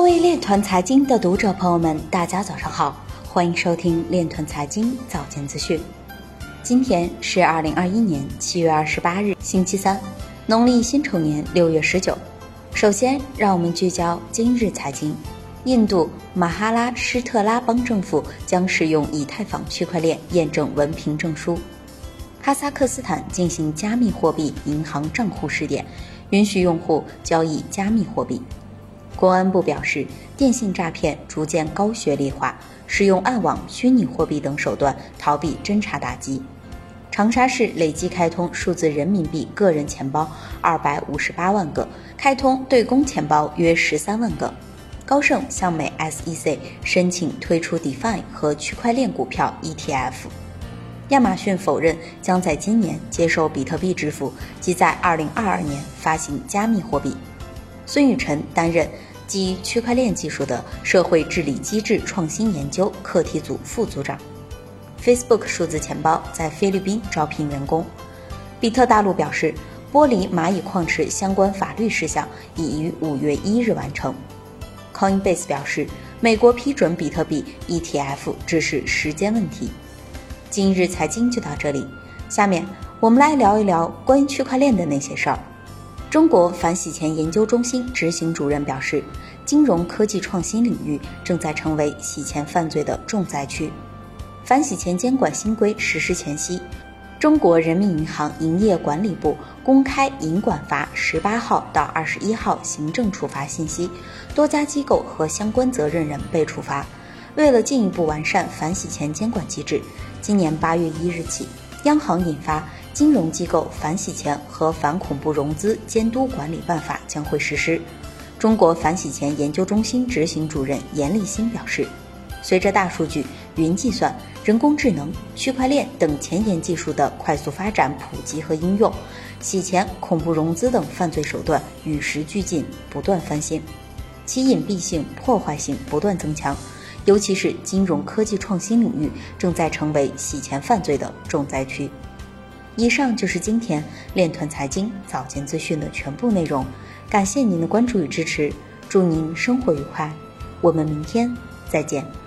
各位链团财经的读者朋友们，大家早上好，欢迎收听链团财经早间资讯。今天是二零二一年七月二十八日，星期三，农历辛丑年六月十九。首先，让我们聚焦今日财经。印度马哈拉施特拉邦政府将使用以太坊区块链验证文凭证书。哈萨克斯坦进行加密货币银行账户试点，允许用户交易加密货币。公安部表示，电信诈骗逐渐高学历化，使用暗网、虚拟货币等手段逃避侦查打击。长沙市累计开通数字人民币个人钱包二百五十八万个，开通对公钱包约十三万个。高盛向美 SEC 申请推出 DeFi 和区块链股票 ETF。亚马逊否认将在今年接受比特币支付，即在二零二二年发行加密货币。孙雨晨担任。基于区块链技术的社会治理机制创新研究课题组副组长。Facebook 数字钱包在菲律宾招聘员工。比特大陆表示，剥离蚂蚁矿池相关法律事项已于五月一日完成。Coinbase 表示，美国批准比特币 ETF 只是时间问题。今日财经就到这里，下面我们来聊一聊关于区块链的那些事儿。中国反洗钱研究中心执行主任表示，金融科技创新领域正在成为洗钱犯罪的重灾区。反洗钱监管新规实施前夕，中国人民银行营业管理部公开银管法十八号到二十一号行政处罚信息，多家机构和相关责任人被处罚。为了进一步完善反洗钱监管机制，今年八月一日起，央行印发。金融机构反洗钱和反恐怖融资监督管理办法将会实施。中国反洗钱研究中心执行主任严立新表示，随着大数据、云计算、人工智能、区块链等前沿技术的快速发展、普及和应用，洗钱、恐怖融资等犯罪手段与时俱进，不断翻新，其隐蔽性、破坏性不断增强。尤其是金融科技创新领域正在成为洗钱犯罪的重灾区。以上就是今天链团财经早间资讯的全部内容，感谢您的关注与支持，祝您生活愉快，我们明天再见。